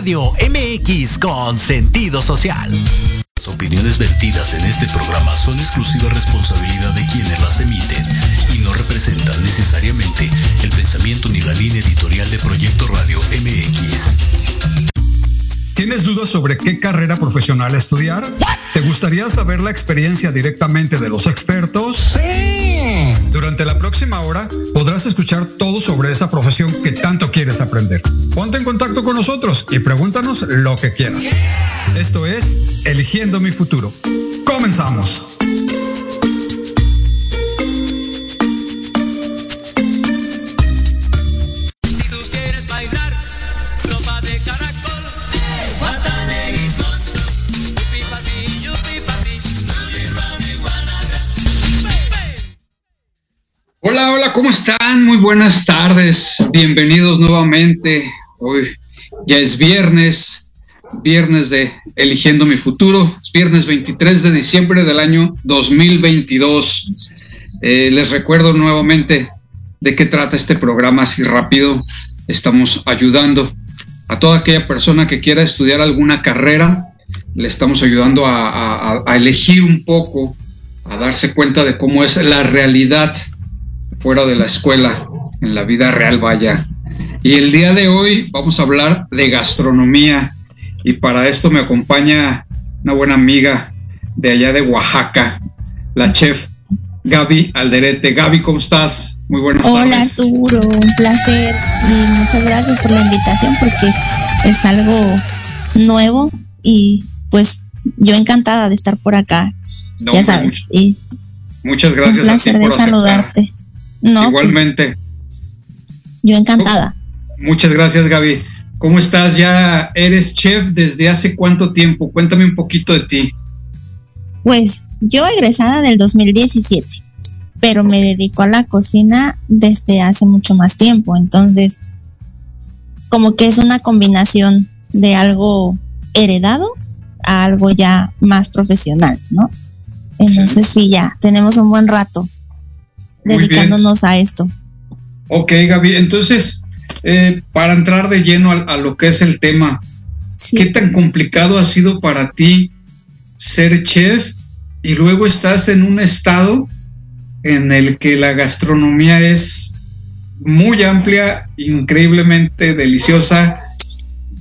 Radio MX con sentido social. Las opiniones vertidas en este programa son exclusiva responsabilidad de quienes las emiten y no representan necesariamente el pensamiento ni la línea editorial de Proyecto Radio MX. ¿Tienes dudas sobre qué carrera profesional estudiar? ¿Te gustaría saber la experiencia directamente de los expertos? Sí. Durante la próxima hora podrás escuchar todo sobre esa profesión que tanto quieres aprender. Ponte en contacto con nosotros y pregúntanos lo que quieras. Esto es Eligiendo mi futuro. Comenzamos. ¿Cómo están? Muy buenas tardes. Bienvenidos nuevamente. Hoy ya es viernes, viernes de Eligiendo mi futuro, viernes 23 de diciembre del año 2022. Eh, les recuerdo nuevamente de qué trata este programa así rápido. Estamos ayudando a toda aquella persona que quiera estudiar alguna carrera. Le estamos ayudando a, a elegir un poco, a darse cuenta de cómo es la realidad fuera de la escuela, en la vida real vaya. Y el día de hoy vamos a hablar de gastronomía y para esto me acompaña una buena amiga de allá de Oaxaca, la chef Gaby Alderete. Gaby, ¿cómo estás? Muy buenas Hola, tardes. Hola Arturo, un placer y muchas gracias por la invitación porque es algo nuevo y pues yo encantada de estar por acá. No, ya sabes. Y muchas gracias. Un placer a ti por de saludarte. No, Igualmente. Pues, yo encantada. Muchas gracias, Gaby. ¿Cómo estás? Ya eres chef desde hace cuánto tiempo? Cuéntame un poquito de ti. Pues yo egresada del 2017, pero me dedico a la cocina desde hace mucho más tiempo. Entonces, como que es una combinación de algo heredado a algo ya más profesional, ¿no? Entonces sí, sí ya tenemos un buen rato dedicándonos a esto. Ok, Gaby, entonces, eh, para entrar de lleno a, a, lo que es el tema, sí. ¿qué tan complicado ha sido para ti ser chef y luego estás en un estado en el que la gastronomía es muy amplia, increíblemente deliciosa,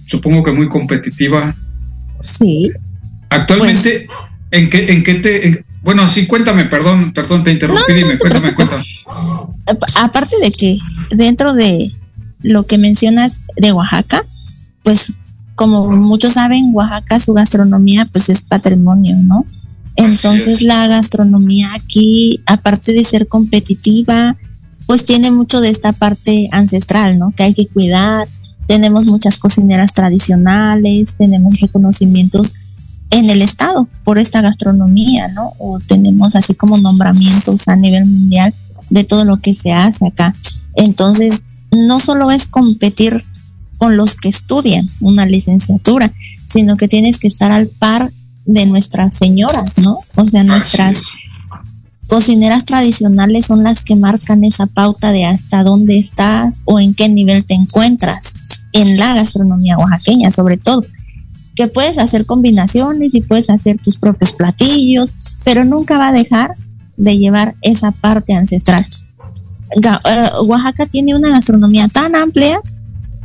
supongo que muy competitiva? Sí. Actualmente, pues, ¿en, qué, ¿en qué te... En, bueno, sí, cuéntame, perdón, perdón, te interrumpí, no, no, dime, cuéntame, cuéntame. Aparte de que dentro de lo que mencionas de Oaxaca, pues como muchos saben, Oaxaca, su gastronomía, pues es patrimonio, ¿no? Entonces la gastronomía aquí, aparte de ser competitiva, pues tiene mucho de esta parte ancestral, ¿no? Que hay que cuidar. Tenemos muchas cocineras tradicionales, tenemos reconocimientos en el estado por esta gastronomía, ¿no? O tenemos así como nombramientos a nivel mundial de todo lo que se hace acá. Entonces, no solo es competir con los que estudian una licenciatura, sino que tienes que estar al par de nuestras señoras, ¿no? O sea, nuestras cocineras tradicionales son las que marcan esa pauta de hasta dónde estás o en qué nivel te encuentras en la gastronomía oaxaqueña, sobre todo que puedes hacer combinaciones y puedes hacer tus propios platillos, pero nunca va a dejar de llevar esa parte ancestral. Oaxaca tiene una gastronomía tan amplia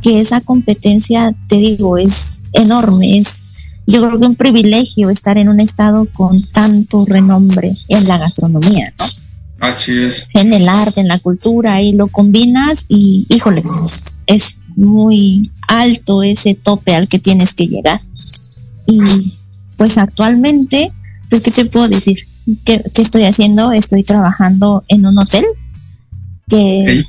que esa competencia, te digo, es enorme. Es, yo creo que un privilegio estar en un estado con tanto renombre en la gastronomía, ¿no? Así es. En el arte, en la cultura, y lo combinas y, híjole, es muy alto ese tope al que tienes que llegar. Y pues actualmente, pues, ¿qué te puedo decir? ¿Qué, qué estoy haciendo? Estoy trabajando en un hotel que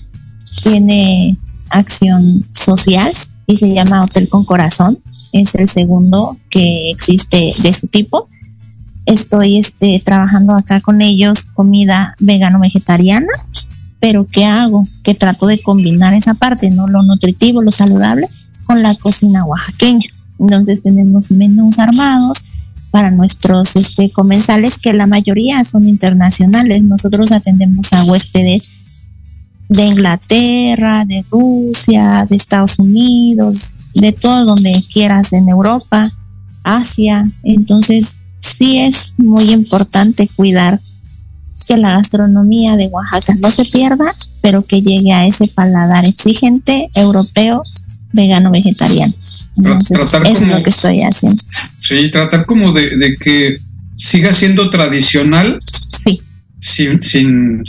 tiene acción social y se llama Hotel con Corazón. Es el segundo que existe de su tipo. Estoy este, trabajando acá con ellos comida vegano-vegetariana, pero ¿qué hago? Que trato de combinar esa parte, ¿no? Lo nutritivo, lo saludable, con la cocina oaxaqueña. Entonces tenemos menús armados para nuestros este, comensales, que la mayoría son internacionales. Nosotros atendemos a huéspedes de Inglaterra, de Rusia, de Estados Unidos, de todo donde quieras en Europa, Asia. Entonces, sí es muy importante cuidar que la gastronomía de Oaxaca no se pierda, pero que llegue a ese paladar exigente europeo, vegano, vegetariano. Entonces, eso es lo que estoy haciendo. Sí, tratar como de, que siga siendo tradicional. Sí. Sin, sin,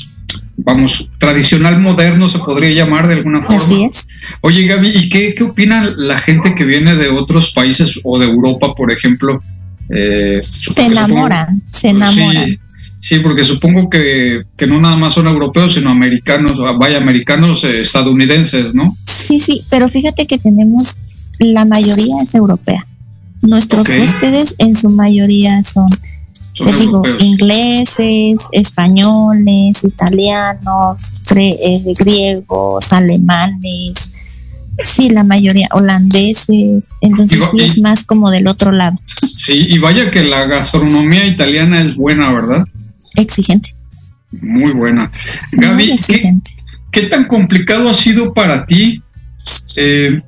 vamos, tradicional moderno se podría llamar de alguna forma. Así es. Oye, Gaby, ¿y qué, qué opina la gente que viene de otros países o de Europa, por ejemplo? Eh, se enamoran, se enamoran. Sí, porque supongo que, no nada más son europeos, sino americanos, vaya, americanos eh, estadounidenses, ¿no? Sí, sí, pero fíjate que tenemos, la mayoría es europea. Nuestros huéspedes en su mayoría son, te digo, ingleses, españoles, italianos, eh, griegos, alemanes, sí, la mayoría, holandeses, entonces sí es más como del otro lado. Sí, y vaya que la gastronomía italiana es buena, ¿verdad? Exigente. Muy buena. Gaby, ¿qué, tan complicado ha sido para ti eh,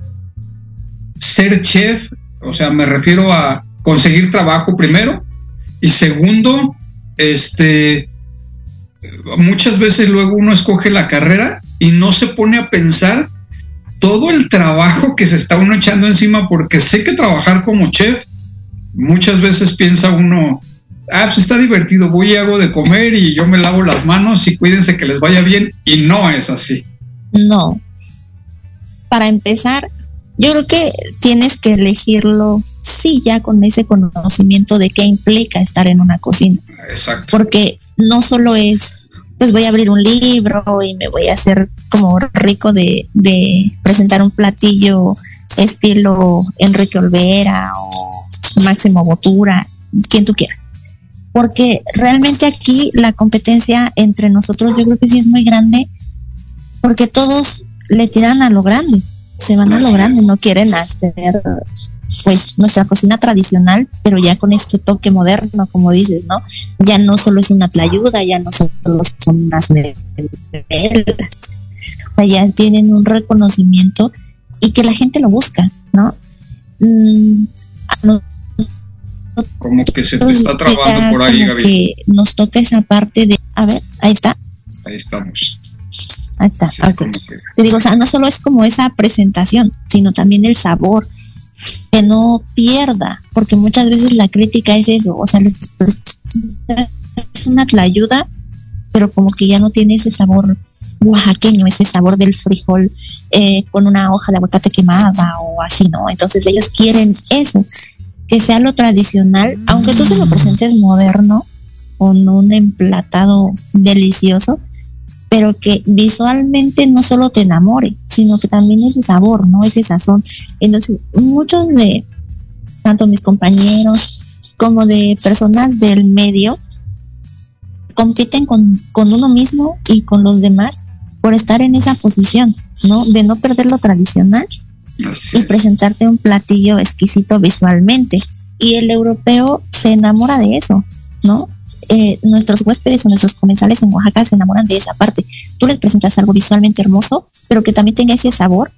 ser chef? O sea, me refiero a conseguir trabajo primero y segundo, este, muchas veces luego uno escoge la carrera y no se pone a pensar todo el trabajo que se está uno echando encima porque sé que trabajar como chef muchas veces piensa uno ah, pues está divertido, voy y hago de comer y yo me lavo las manos y cuídense que les vaya bien. Y no es así. No. Para empezar, yo creo que tienes que elegirlo, sí, ya con ese conocimiento de qué implica estar en una cocina. Exacto. Porque no solo es, pues voy a abrir un libro y me voy a hacer como rico de, de presentar un platillo estilo Enrique Olvera o Máximo Botura, quien tú quieras porque realmente aquí la competencia entre nosotros yo creo que sí es muy grande, porque todos le tiran a lo grande, se van a lo grande, no quieren hacer pues nuestra cocina tradicional, pero ya con este toque moderno, como dices, ¿no? Ya no solo es una tlayuda, ya no solo son unas velas, o sea, ya tienen un reconocimiento y que la gente lo busca, ¿no? Mm, como que se te está trabando por ahí, Gaby. Que nos toca esa parte de, a ver, ahí está. Ahí estamos. Ahí está. Te digo, o sea, no solo es como esa presentación, sino también el sabor, que no pierda, porque muchas veces la crítica es eso, o sea, es una ayuda, pero como que ya no tiene ese sabor oaxaqueño, ese sabor del frijol eh, con una hoja de aguacate quemada o así, ¿no? Entonces ellos quieren eso que sea lo tradicional, aunque tú se lo presentes moderno, con un emplatado delicioso, pero que visualmente no solo te enamore, sino que también ese sabor, ¿no? Ese sazón. Entonces, muchos de, tanto mis compañeros como de personas del medio, compiten con, con uno mismo y con los demás por estar en esa posición, ¿no? De no perder lo tradicional y presentarte un platillo exquisito visualmente. Y el europeo se enamora de eso, ¿no? Eh, nuestros huéspedes o nuestros comensales en Oaxaca se enamoran de esa parte. Tú les presentas algo visualmente hermoso, pero que también tenga ese sabor.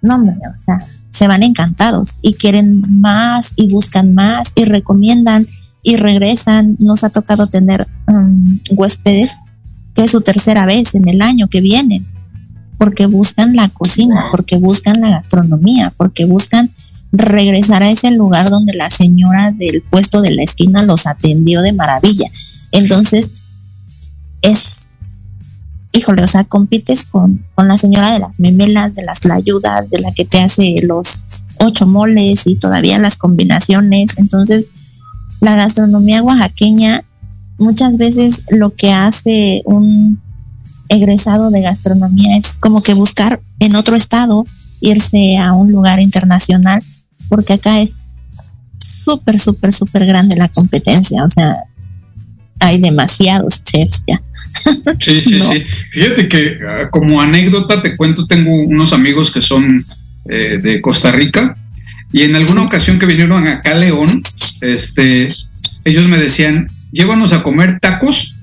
No, hombre, o sea, se van encantados y quieren más y buscan más y recomiendan y regresan. Nos ha tocado tener um, huéspedes que es su tercera vez en el año que vienen porque buscan la cocina, porque buscan la gastronomía, porque buscan regresar a ese lugar donde la señora del puesto de la esquina los atendió de maravilla. Entonces, es, híjole, o sea, compites con, con la señora de las memelas, de las layudas, de la que te hace los ocho moles y todavía las combinaciones. Entonces, la gastronomía oaxaqueña muchas veces lo que hace un egresado de gastronomía es como que buscar en otro estado irse a un lugar internacional, porque acá es súper, súper, súper grande la competencia, o sea, hay demasiados chefs ya. Sí, sí, sí. Fíjate que ah, como anécdota te cuento, tengo unos amigos que son eh, de Costa Rica y en alguna ocasión que vinieron acá a León, este, ellos me decían, llévanos a comer tacos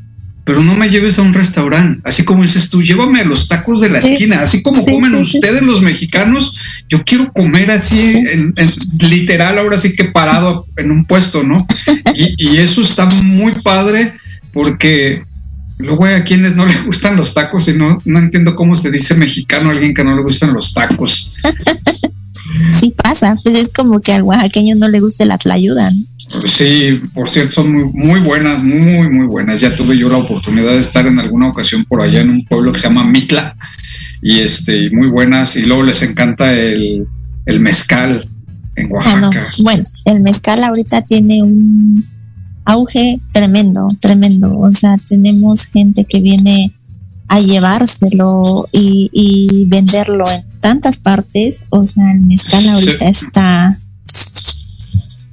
pero no me lleves a un restaurante. Así como dices tú, llévame a los tacos de la esquina. Así como comen ustedes los mexicanos, yo quiero comer así, en, literal, ahora sí que parado en un puesto, ¿no? Y, y eso está muy padre porque luego hay a quienes no le gustan los tacos y no, no entiendo cómo se dice mexicano a alguien que no le gustan los tacos. sí pasa, pues es como que al oaxaqueño no le guste la tlayuda. Sí, por cierto, son muy, muy buenas, muy, muy buenas. Ya tuve yo la oportunidad de estar en alguna ocasión por allá en un pueblo que se llama Mitla y este, muy buenas. Y luego les encanta el, mezcal en ah, Oaxaca. Bueno, el mezcal ahorita tiene un auge tremendo, tremendo. O sea, tenemos gente que viene a llevárselo y, venderlo en tantas partes. O sea, el mezcal ahorita está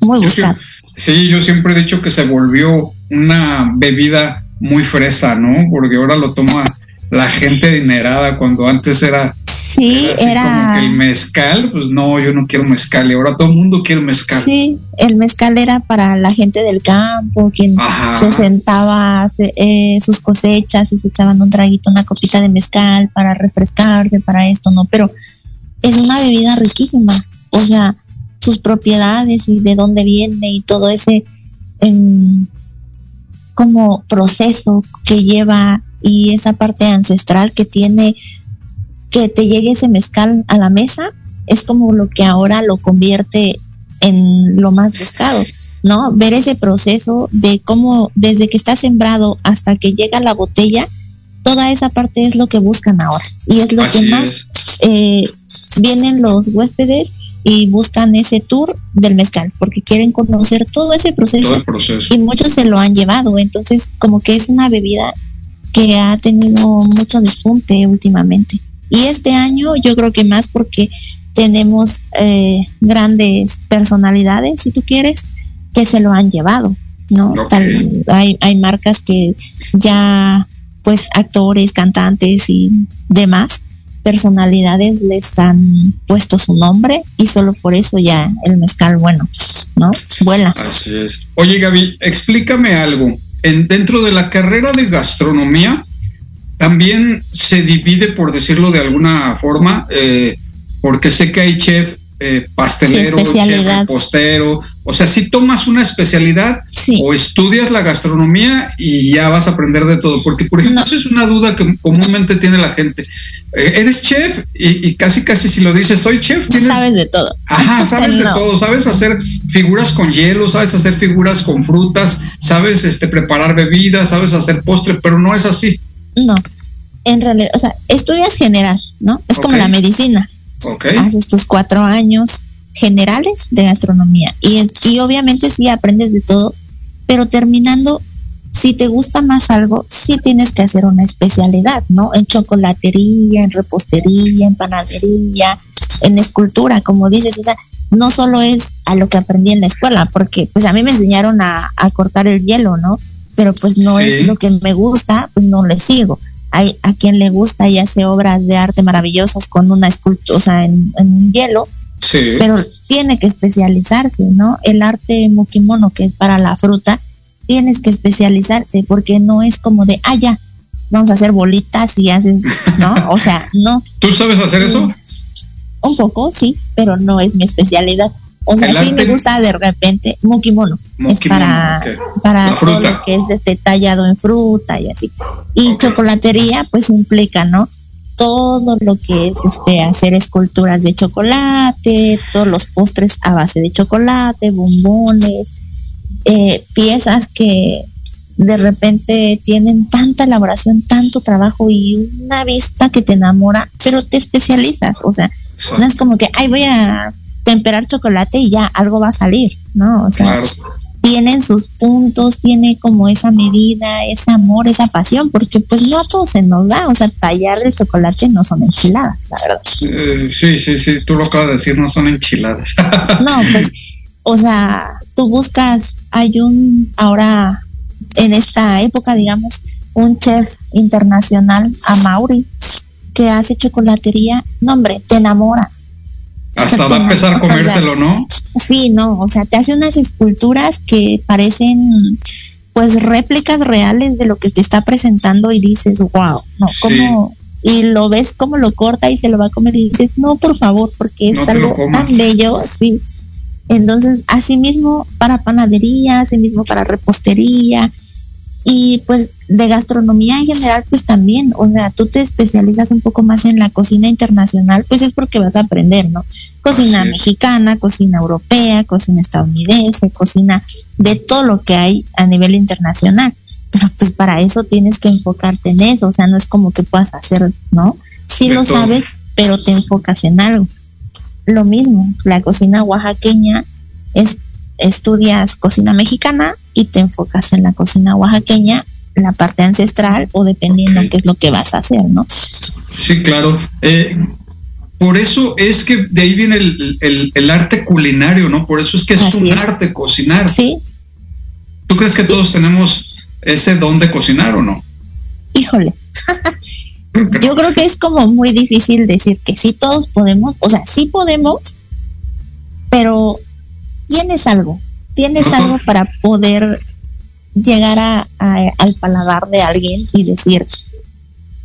muy buscado. Sí, yo siempre he dicho que se volvió una bebida muy fresa, ¿no? Porque ahora lo toma la gente adinerada cuando antes era sí era, como que el mezcal pues no yo no quiero mezcal y ahora todo el mundo quiere mezcal. Sí el mezcal era para la gente del campo quien se sentaba eh, sus cosechas y se echaban un traguito una copita de mezcal para refrescarse para esto no pero es una bebida riquísima o sea sus propiedades y de dónde viene y todo ese em, como proceso que lleva y esa parte ancestral que tiene que te llegue ese mezcal a la mesa es como lo que ahora lo convierte en lo más buscado, ¿no? Ver ese proceso de cómo desde que está sembrado hasta que llega la botella, toda esa parte es lo que buscan ahora y es lo que más eh, vienen los huéspedes y buscan ese tour del mezcal porque quieren conocer todo ese proceso, y muchos se lo han llevado. Entonces como que es una bebida que ha tenido mucho despunte últimamente y este año yo creo que más porque tenemos eh, grandes personalidades si tú quieres que se lo han llevado no hay, hay marcas que ya pues actores cantantes y demás personalidades les han puesto su nombre y solo por eso ya el mezcal, bueno, ¿no? Vuela. Así es. Oye, Gaby, explícame algo. En, dentro de la carrera de gastronomía, también se divide, por decirlo de alguna forma, eh, porque sé que hay chef eh, pastelero, chef postero, o sea, si tomas una especialidad o estudias la gastronomía y ya vas a aprender de todo, porque por ejemplo, eso es una duda que comúnmente tiene la gente. Eh, eres chef y, casi casi si lo dices soy chef, sabes de todo. Ajá, sabes de todo, sabes hacer figuras con hielo, sabes hacer figuras con frutas, sabes este preparar bebidas, sabes hacer postre, pero no es así. No. En realidad, o sea, estudias general, ¿no? Es como la medicina. Okay. Haces tus cuatro años, generales de gastronomía. Y, y obviamente sí aprendes de todo, pero terminando, si te gusta más algo, sí tienes que hacer una especialidad, ¿no? En chocolatería, en repostería, en panadería, en escultura, como dices, o sea, no solo es a lo que aprendí en la escuela, porque pues a mí me enseñaron a, cortar el hielo, ¿no? Pero pues no es lo que me gusta, pues no le sigo. Hay a quien le gusta y hace obras de arte maravillosas con una escultura, o sea, en, en hielo, pero tiene que especializarse, ¿no? El arte mukimono, que es para la fruta, tienes que especializarte porque no es como de, ah, ya, vamos a hacer bolitas y haces, ¿no? O sea, no. ¿Tú sabes hacer eso? Un poco, sí, pero no es mi especialidad. O sea, sí me gusta de repente mukimono. es para, para todo lo que es este tallado en fruta y así. Y chocolatería, pues implica, ¿no? todo lo que es este hacer esculturas de chocolate, todos los postres a base de chocolate, bombones, eh, piezas que de repente tienen tanta elaboración, tanto trabajo y una vista que te enamora, pero te especializas, o sea, no es como que, ay, voy a temperar chocolate y ya algo va a salir, ¿no? O sea, tienen sus puntos, tiene como esa medida, ese amor, esa pasión, porque pues no a todos se nos da, o sea, tallar el chocolate no son enchiladas, la verdad. Eh, sí, sí, sí, tú lo acabas de decir, no son enchiladas. no, pues, o sea, tú buscas, hay un, ahora, en esta época, digamos, un chef internacional, a Mauri, que hace chocolatería, no hombre, te enamora hasta va a empezar comérselo, ¿no? Sí, no, o sea, te hace unas esculturas que parecen pues réplicas reales de lo que te está presentando y dices, wow, no, ¿cómo? Y lo ves como lo corta y se lo va a comer y dices, no, por favor, porque es algo tan bello, sí. Entonces, así mismo para panadería, así mismo para repostería, y pues de gastronomía en general, pues también, o sea, tú te especializas un poco más en la cocina internacional, pues es porque vas a aprender, ¿no? Cocina mexicana, cocina europea, cocina estadounidense, cocina de todo lo que hay a nivel internacional. Pero pues para eso tienes que enfocarte en eso, o sea, no es como que puedas hacer, ¿no? Sí lo sabes, pero te enfocas en algo. Lo mismo, la cocina oaxaqueña es estudias cocina mexicana y te enfocas en la cocina oaxaqueña, la parte ancestral o dependiendo qué es lo que vas a hacer, ¿no? Sí, claro. Eh, por eso es que de ahí viene el, arte culinario, ¿no? Por eso es que es un arte cocinar. Sí. ¿Tú crees que todos tenemos ese don de cocinar o no? Híjole. Yo creo que es como muy difícil decir que sí todos podemos, o sea, sí podemos, pero tienes algo, tienes algo para poder llegar a, al paladar de alguien y decir,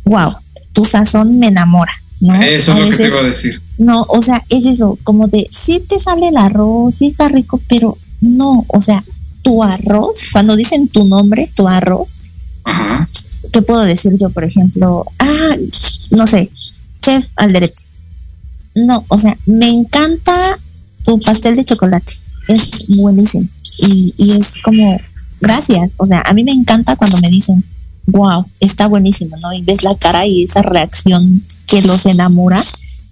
wow, tu sazón me enamora. ¿no? Eso es lo que te iba a decir. No, o sea, es eso, como de, sí te sale el arroz, sí está rico, pero no, o sea, tu arroz, cuando dicen tu nombre, tu arroz, Ajá. ¿qué puedo decir yo, por ejemplo? Ah, no sé, chef al derecho. No, o sea, me encanta tu pastel de chocolate es buenísimo. Y, y es como, gracias. O sea, a mí me encanta cuando me dicen, wow, está buenísimo, ¿no? Y ves la cara y esa reacción que los enamora,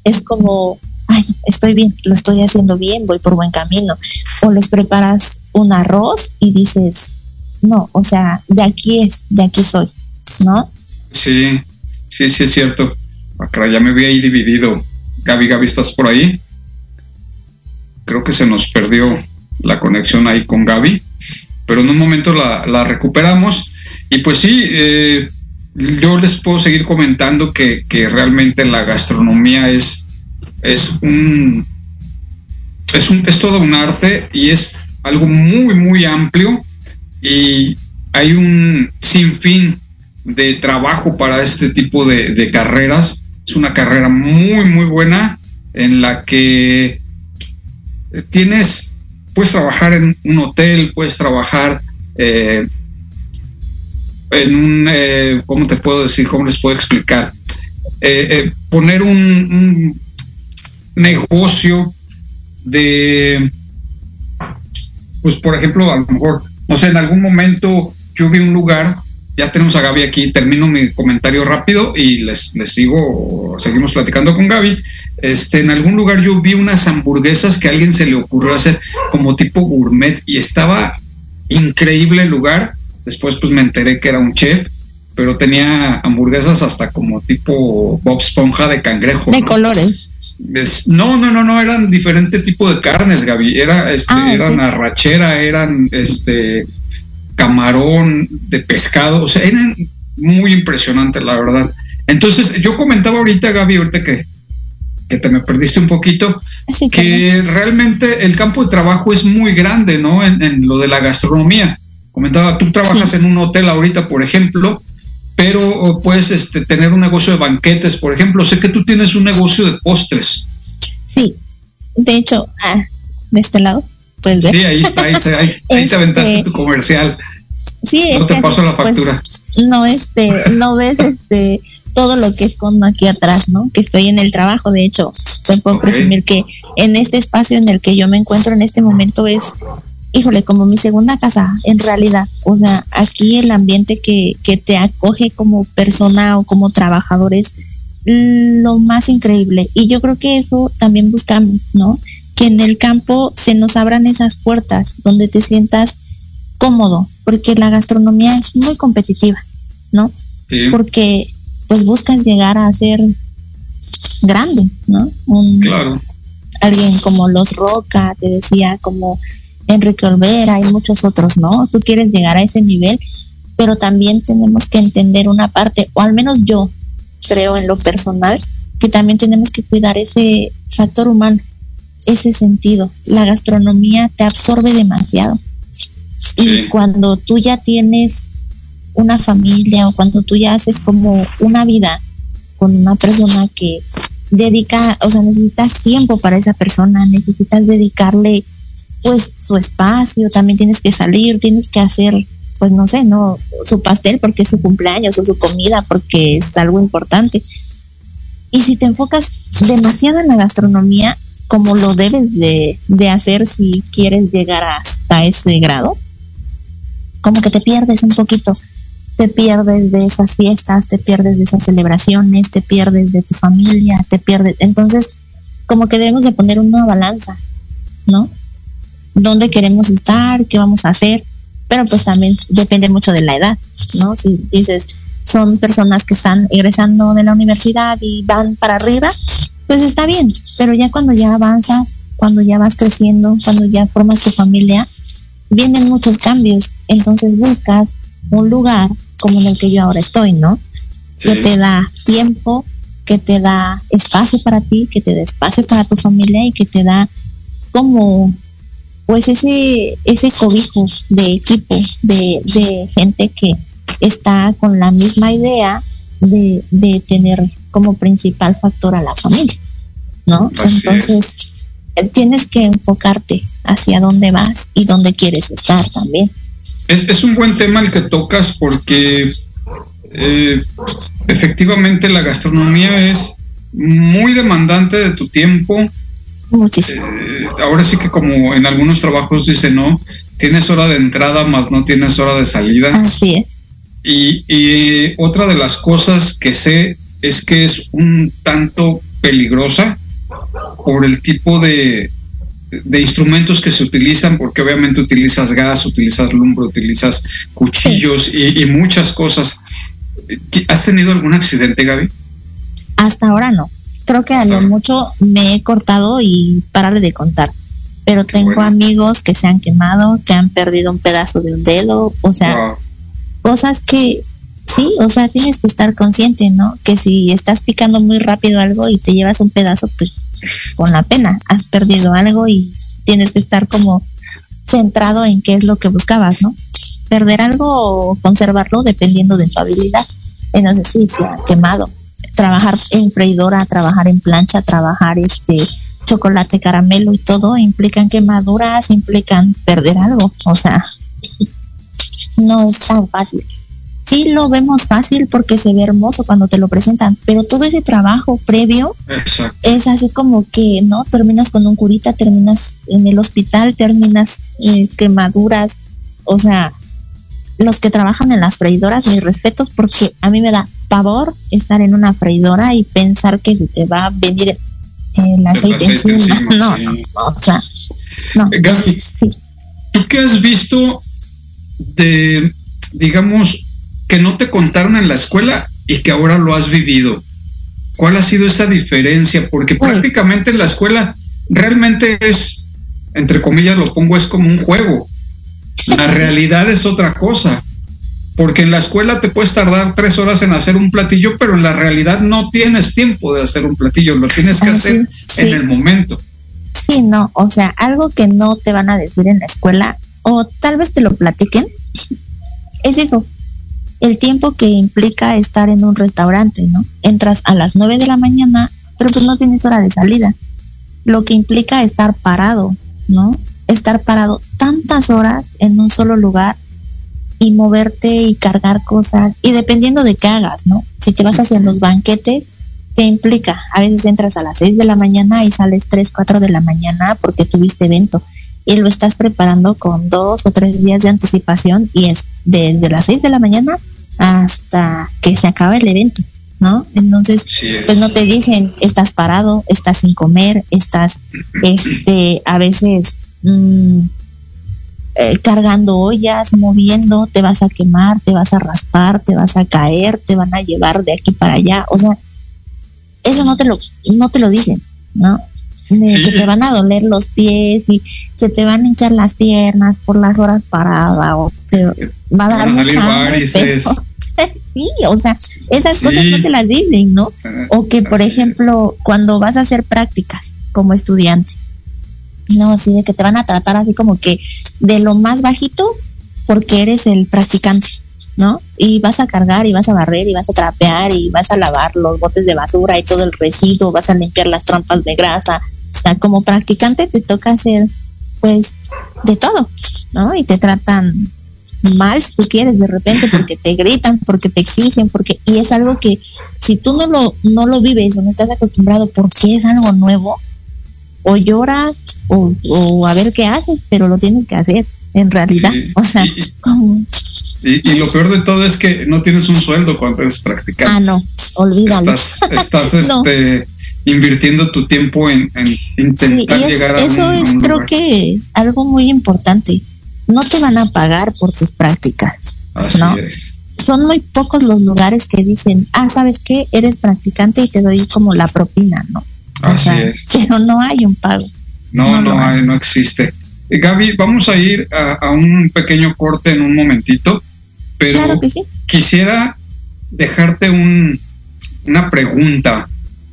es como, ay, estoy bien, lo estoy haciendo bien, voy por buen camino. O les preparas un arroz y dices, no, o sea, de aquí es, de aquí soy, ¿no? Sí, sí, sí es cierto. Acá ya me ahí dividido. Gaby, Gaby, ¿estás por ahí? Creo que se nos perdió la conexión ahí con Gaby, pero en un momento la, recuperamos. Y pues sí, eh, yo les puedo seguir comentando que, realmente la gastronomía es, es un es, un, es todo un arte y es algo muy, muy amplio y hay un sinfín de trabajo para este tipo de, de, carreras. Es una carrera muy, muy buena en la que tienes, puedes trabajar en un hotel, puedes trabajar eh, en un, eh, ¿cómo te puedo decir? ¿Cómo les puedo explicar? Eh, poner un, negocio de, pues por ejemplo, a lo mejor, no sé, en algún momento yo vi un lugar ya tenemos a Gaby aquí, termino mi comentario rápido y les, les sigo, seguimos platicando con Gaby. Este, en algún lugar yo vi unas hamburguesas que a alguien se le ocurrió hacer como tipo gourmet y estaba increíble el lugar. Después pues me enteré que era un chef, pero tenía hamburguesas hasta como tipo Bob Esponja de cangrejo. De colores. no, no, no, no, eran diferente tipo de carnes, Gaby. Era, este, ah, eran arrachera, eran este camarón, de pescado, o sea, eran muy impresionantes, la verdad. Entonces, yo comentaba ahorita, Gaby, ahorita que, que te me perdiste un poquito, que realmente el campo de trabajo es muy grande, ¿no? En, lo de la gastronomía. Comentaba, tú trabajas en un hotel ahorita, por ejemplo, pero puedes este, tener un negocio de banquetes, por ejemplo. Sé que tú tienes un negocio de postres. Sí, de hecho, ah, de este lado. Sí, ahí está, ahí, te aventaste este, tu comercial. Sí, no te paso la pues, factura. no, este, no ves este todo lo que escondo aquí atrás, ¿no? Que estoy en el trabajo, de hecho, te puedo presumir que en este espacio en el que yo me encuentro en este momento es, híjole, como mi segunda casa, en realidad. O sea, aquí el ambiente que, que te acoge como persona o como trabajador es lo más increíble. Y yo creo que eso también buscamos, ¿no? Que en el campo se nos abran esas puertas donde te sientas cómodo, porque la gastronomía es muy competitiva, ¿no? Porque pues buscas llegar a ser grande, ¿no? claro. Alguien como Los Roca, te decía, como Enrique Olvera y muchos otros, ¿no? Tú quieres llegar a ese nivel, pero también tenemos que entender una parte, o al menos yo creo en lo personal, que también tenemos que cuidar ese factor humano, ese sentido. La gastronomía te absorbe demasiado. Y cuando tú ya tienes una familia o cuando tú ya haces como una vida con una persona que dedica, o sea, necesitas tiempo para esa persona, necesitas dedicarle pues su espacio, también tienes que salir, tienes que hacer, pues no sé, no, su pastel porque es su cumpleaños o su comida porque es algo importante. Y si te enfocas demasiado en la gastronomía, como lo debes de, de hacer si quieres llegar hasta ese grado, como que te pierdes un poquito te pierdes de esas fiestas, te pierdes de esas celebraciones, te pierdes de tu familia, te pierdes. Entonces, como que debemos de poner una balanza, ¿no? ¿Dónde queremos estar? ¿Qué vamos a hacer? Pero pues también depende mucho de la edad, ¿no? Si dices, son personas que están egresando de la universidad y van para arriba, pues está bien, pero ya cuando ya avanzas, cuando ya vas creciendo, cuando ya formas tu familia, vienen muchos cambios, entonces buscas un lugar como en el que yo ahora estoy, ¿no? Que te da tiempo, que te da espacio para ti, que te da espacio para tu familia y que te da como pues ese ese cobijo de equipo de, de gente que está con la misma idea de, de tener como principal factor a la familia, ¿no? Entonces eh, tienes que enfocarte hacia dónde vas y dónde quieres estar también. Es, es un buen tema el que tocas porque eh, efectivamente la gastronomía es muy demandante de tu tiempo. Muchísimo. Eh, ahora sí que como en algunos trabajos dice, no, tienes hora de entrada más no tienes hora de salida. Así es. Y, y otra de las cosas que sé es que es un tanto peligrosa por el tipo de, de instrumentos que se utilizan, porque obviamente utilizas gas, utilizas lumbre, utilizas cuchillos y, muchas cosas. ¿Has tenido algún accidente, Gaby? Hasta ahora no. Creo que a lo mucho me he cortado y pararle de contar. Pero tengo amigos que se han quemado, que han perdido un pedazo de un dedo, o sea, cosas que sí, o sea, tienes que estar consciente, ¿no? Que si estás picando muy rápido algo y te llevas un pedazo, pues con la pena, has perdido algo y tienes que estar como centrado en qué es lo que buscabas, ¿no? Perder algo o conservarlo dependiendo de tu habilidad. Entonces sí, se ha quemado. Trabajar en freidora, trabajar en plancha, trabajar este chocolate, caramelo y todo implican quemaduras, implican perder algo. O sea, no es tan fácil sí lo vemos fácil porque se ve hermoso cuando te lo presentan, pero todo ese trabajo previo es así como que, ¿no? Terminas con un curita, terminas en el hospital, terminas en quemaduras, o sea, los que trabajan en las freidoras, mis respetos, porque a mí me da pavor estar en una freidora y pensar que se te va a venir el aceite, encima. no, no, o sea, no. sí. ¿Tú qué has visto de, digamos, que no te contaron en la escuela y que ahora lo has vivido? ¿Cuál ha sido esa diferencia? Porque prácticamente en la escuela realmente es, entre comillas lo pongo, es como un juego. La realidad es otra cosa. Porque en la escuela te puedes tardar tres horas en hacer un platillo, pero en la realidad no tienes tiempo de hacer un platillo, lo tienes que hacer en el momento. Sí, no, o sea, algo que no te van a decir en la escuela, o tal vez te lo platiquen, es eso, el tiempo que implica estar en un restaurante, ¿no? Entras a las 9 de la mañana, pero pues no tienes hora de salida. Lo que implica estar parado, ¿no? Estar parado tantas horas en un solo lugar y moverte y cargar cosas y dependiendo de qué hagas, ¿no? Si te vas hacia los banquetes, ¿qué implica? A veces entras a las 6 de la mañana y sales 3, 4 de la mañana porque tuviste evento y lo estás preparando con dos o tres días de anticipación y es desde las 6 de la mañana hasta que se acaba el evento, ¿no? Entonces, pues no te dicen, estás parado, estás sin comer, estás, este, a veces mm, eh, cargando ollas, moviendo, te vas a quemar, te vas a raspar, te vas a caer, te van a llevar de aquí para allá, o sea, eso no te lo, no te lo dicen, ¿no? Que te van a doler los pies y se te van a hinchar las piernas por las horas paradas o te va a dar mucha sí, o sea, esas cosas no te las dicen, ¿no? Ah, o que, por ejemplo, cuando vas a hacer prácticas como estudiante, no, sí, de que te van a tratar así como que de lo más bajito porque eres el practicante, ¿no? Y vas a cargar y vas a barrer y vas a trapear y vas a lavar los botes de basura y todo el residuo, vas a limpiar las trampas de grasa. O sea, como practicante te toca hacer, pues, de todo, ¿no? Y te tratan mal si tú quieres de repente porque te gritan, porque te exigen, porque y es algo que si tú no lo no lo vives o no estás acostumbrado porque es algo nuevo o lloras o, a ver qué haces, pero lo tienes que hacer en realidad, o sea, y, lo peor de todo es que no tienes un sueldo cuando eres practicante. Ah, no, olvídalo. Estás, este, invirtiendo tu tiempo en, intentar llegar a Eso es, creo que, algo muy importante no te van a pagar por tus prácticas. ¿no? Son muy pocos los lugares que dicen, ah, ¿sabes qué? Eres practicante y te doy como la propina, ¿no? Así es. Pero no hay un pago. No, no, hay, no existe. Eh, Gaby, vamos a ir a, un pequeño corte en un momentito, pero quisiera dejarte un, una pregunta,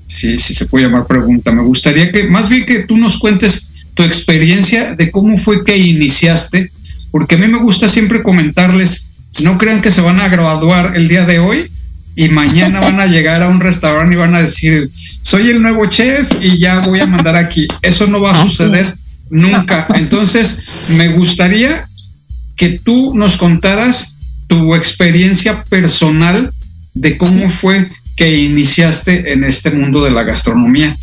si, si se puede llamar pregunta. Me gustaría que, más bien que tú nos cuentes tu experiencia de cómo fue que iniciaste porque a mí me gusta siempre comentarles, no crean que se van a graduar el día de hoy y mañana van a llegar a un restaurante y van a decir, soy el nuevo chef y ya voy a mandar aquí. Eso no va a suceder nunca. Entonces, me gustaría que tú nos contaras tu experiencia personal de cómo fue que iniciaste en este mundo de la gastronomía.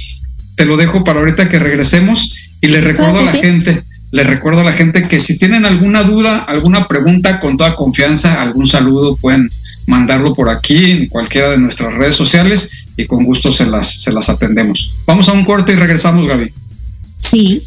Te lo dejo para ahorita que regresemos y le recuerdo a la gente les recuerdo a la gente que si tienen alguna duda, alguna pregunta, con toda confianza, algún saludo, pueden mandarlo por aquí en cualquiera de nuestras redes sociales y con gusto se las, se las atendemos. Vamos a un corte y regresamos, Gaby. Sí.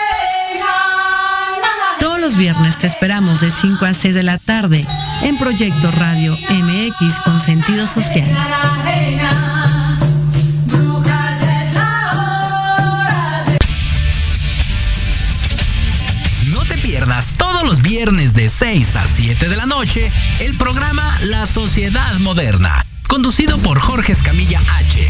Los viernes te esperamos de 5 a 6 de la tarde en Proyecto Radio MX con sentido social. todos los viernes de 6 a 7 de la noche el programa La Sociedad Moderna, conducido por Jorge Escamilla H.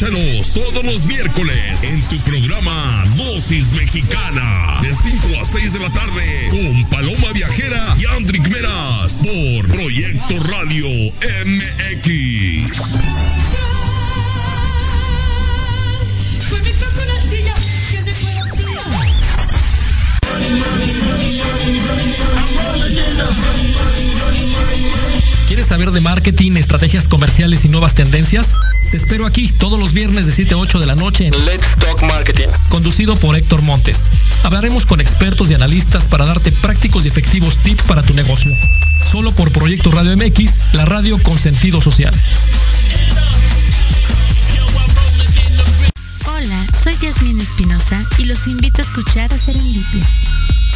Escúchanos todos los miércoles en tu programa Dosis Mexicana de 5 a 6 de la tarde con Paloma Viajera y Andrick Meras por Proyecto Radio MX. ¿Quieres saber de marketing, estrategias comerciales y nuevas tendencias? Te espero aquí todos los viernes de 7 a 8 de la noche en Let's Talk Marketing, conducido por Héctor Montes. Hablaremos con expertos y analistas para darte prácticos y efectivos tips para tu negocio. Solo por Proyecto Radio MX, la radio con sentido social. Hola, soy Yasmín Espinosa y los invito a escuchar a Serendipia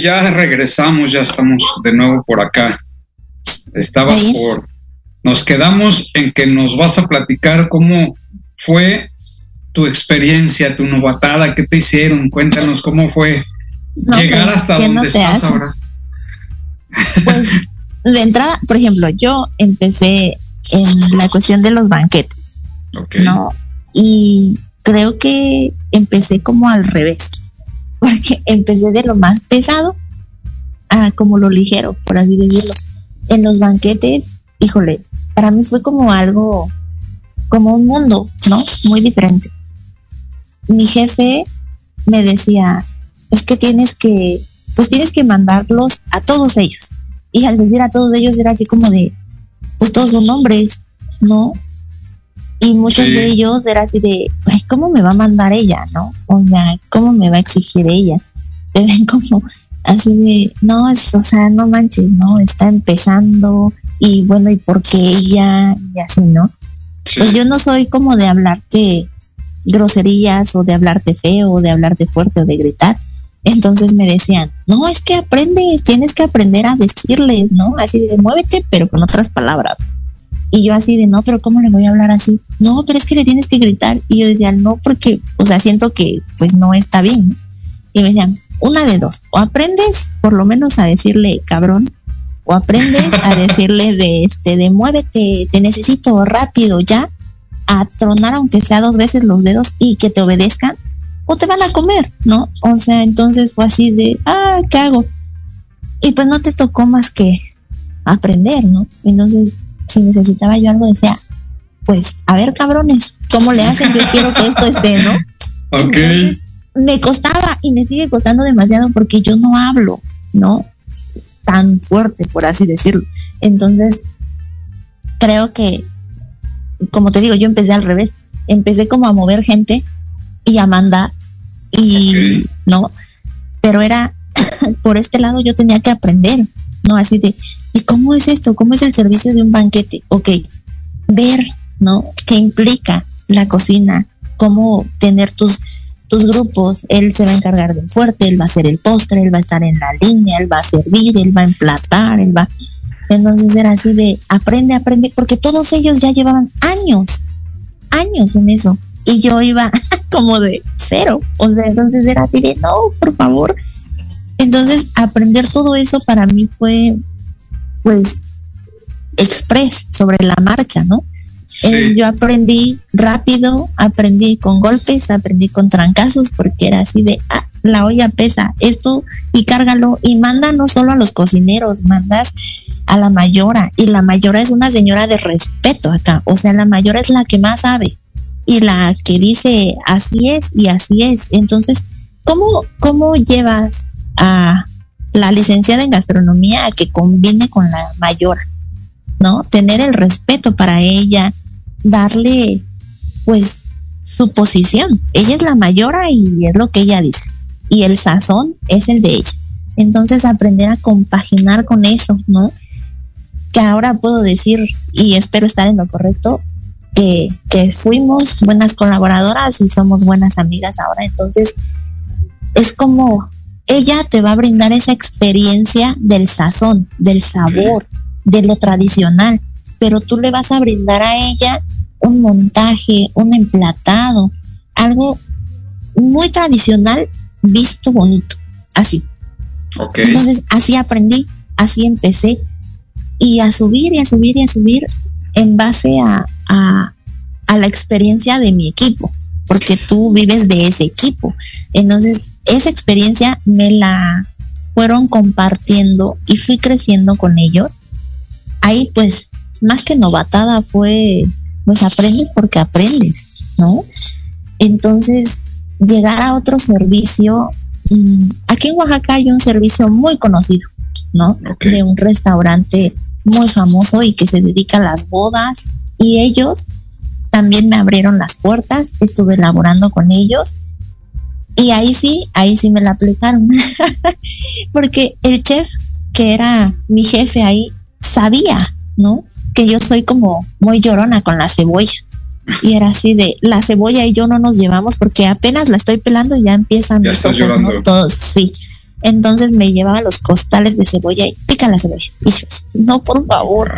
Ya regresamos, ya estamos de nuevo por acá. Estabas por. Nos quedamos en que nos vas a platicar cómo fue tu experiencia, tu novatada, qué te hicieron. Cuéntanos cómo fue llegar pues, hasta donde estás ahora. Pues de entrada, por ejemplo, yo empecé en la cuestión de los banquetes. ¿no? Y creo que empecé como al revés, porque empecé de lo más pesado a como lo ligero, por así decirlo. En los banquetes, híjole, para mí fue como algo, como un mundo, ¿no? Muy diferente mi jefe me decía, es que tienes que, pues tienes que mandarlos a todos ellos. Y al decir a todos ellos era así como de, pues todos son hombres, ¿no? Y muchos de ellos era así de, pues, ¿cómo me va a mandar ella, no? O sea, ¿cómo me va a exigir ella? Te ven como así de, no, es, o sea, no manches, ¿no? Está empezando y bueno, ¿y por qué ella? Y así, ¿no? Pues yo no soy como de hablarte groserías o de hablarte feo o de hablarte fuerte o de gritar. Entonces me decían, no, es que aprendes, tienes que aprender a decirles, ¿no? Así de muévete, pero con otras palabras. Y yo así de, no, pero ¿cómo le voy a hablar así? No, pero es que le tienes que gritar. Y yo decía, no, porque, o sea, siento que pues no está bien. Y me decían, una de dos, o aprendes por lo menos a decirle cabrón, o aprendes a decirle de este, de muévete, te necesito rápido ya, a tronar aunque sea dos veces los dedos y que te obedezcan o te van a comer, ¿no? O sea, entonces fue así de, ah, ¿qué hago? Y pues no te tocó más que aprender, ¿no? Entonces, si necesitaba yo algo, decía, pues, a ver, cabrones, ¿cómo le hacen? Yo quiero que esto esté, ¿no? Ok. me costaba y me sigue costando demasiado porque yo no hablo, ¿no? Tan fuerte, por así decirlo. Entonces, creo que como te digo, yo empecé al revés. Empecé como a mover gente y a mandar y no, pero era por este lado yo tenía que aprender, ¿no? Así de, ¿y cómo es esto? ¿Cómo es el servicio de un banquete? Ok, ver, ¿no? ¿Qué implica la cocina? ¿Cómo tener tus, tus grupos? Él se va a encargar del fuerte, él va a hacer el postre, él va a estar en la línea, él va a servir, él va a emplatar, él va entonces era así de aprende, aprende, porque todos ellos ya llevaban años, años en eso. Y yo iba como de cero. O sea, entonces era así de no, por favor. Entonces aprender todo eso para mí fue pues express sobre la marcha, ¿no? yo aprendí rápido, aprendí con golpes, aprendí con trancazos, porque era así de, ah, la olla pesa, esto y cárgalo y manda no solo a los cocineros, mandas a la mayora y la mayora es una señora de respeto acá, o sea, la mayora es la que más sabe y la que dice así es y así es. Entonces, ¿cómo, cómo llevas a la licenciada en gastronomía a que combine con la mayora? ¿No? Tener el respeto para ella, darle pues su posición. Ella es la mayora y es lo que ella dice. Y el sazón es el de ella. Entonces aprender a compaginar con eso, ¿no? que ahora puedo decir, y espero estar en lo correcto, que, que fuimos buenas colaboradoras y somos buenas amigas ahora. Entonces, es como ella te va a brindar esa experiencia del sazón, del sabor, de lo tradicional, pero tú le vas a brindar a ella un montaje, un emplatado, algo muy tradicional, visto bonito, así. Entonces, así aprendí, así empecé y a subir y a subir y a subir en base a, a, la experiencia de mi equipo, porque tú vives de ese equipo. Entonces, esa experiencia me la fueron compartiendo y fui creciendo con ellos. Ahí pues, más que novatada fue, pues aprendes porque aprendes, ¿no? Entonces, llegar a otro servicio, mm, aquí en Oaxaca hay un servicio muy conocido, ¿no? De un restaurante muy famoso y que se dedica a las bodas y ellos también me abrieron las puertas, estuve elaborando con ellos y ahí sí, ahí sí me la aplicaron, porque el chef que era mi jefe ahí sabía, ¿no? Que yo soy como muy llorona con la cebolla. Y era así de la cebolla y yo no nos llevamos porque apenas la estoy pelando y ya empiezan ya estás llorando. Todos, sí. Entonces me llevaba los costales de cebolla y pica la cebolla. Y yo, no, por favor.